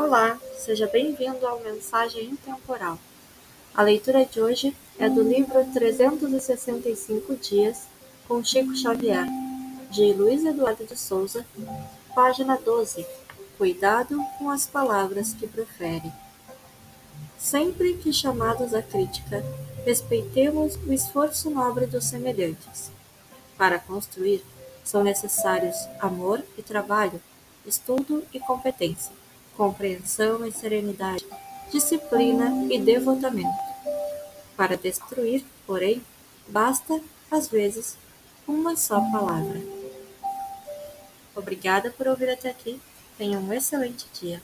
Olá, seja bem-vindo ao Mensagem Intemporal. A leitura de hoje é do livro 365 Dias com Chico Xavier, de Luiz Eduardo de Souza, página 12. Cuidado com as palavras que profere. Sempre que chamados à crítica, respeitemos o esforço nobre dos semelhantes. Para construir, são necessários amor e trabalho, estudo e competência, compreensão e serenidade, disciplina e devotamento. Para destruir, porém, basta, às vezes, uma só palavra. Obrigada por ouvir até aqui. Tenha um excelente dia.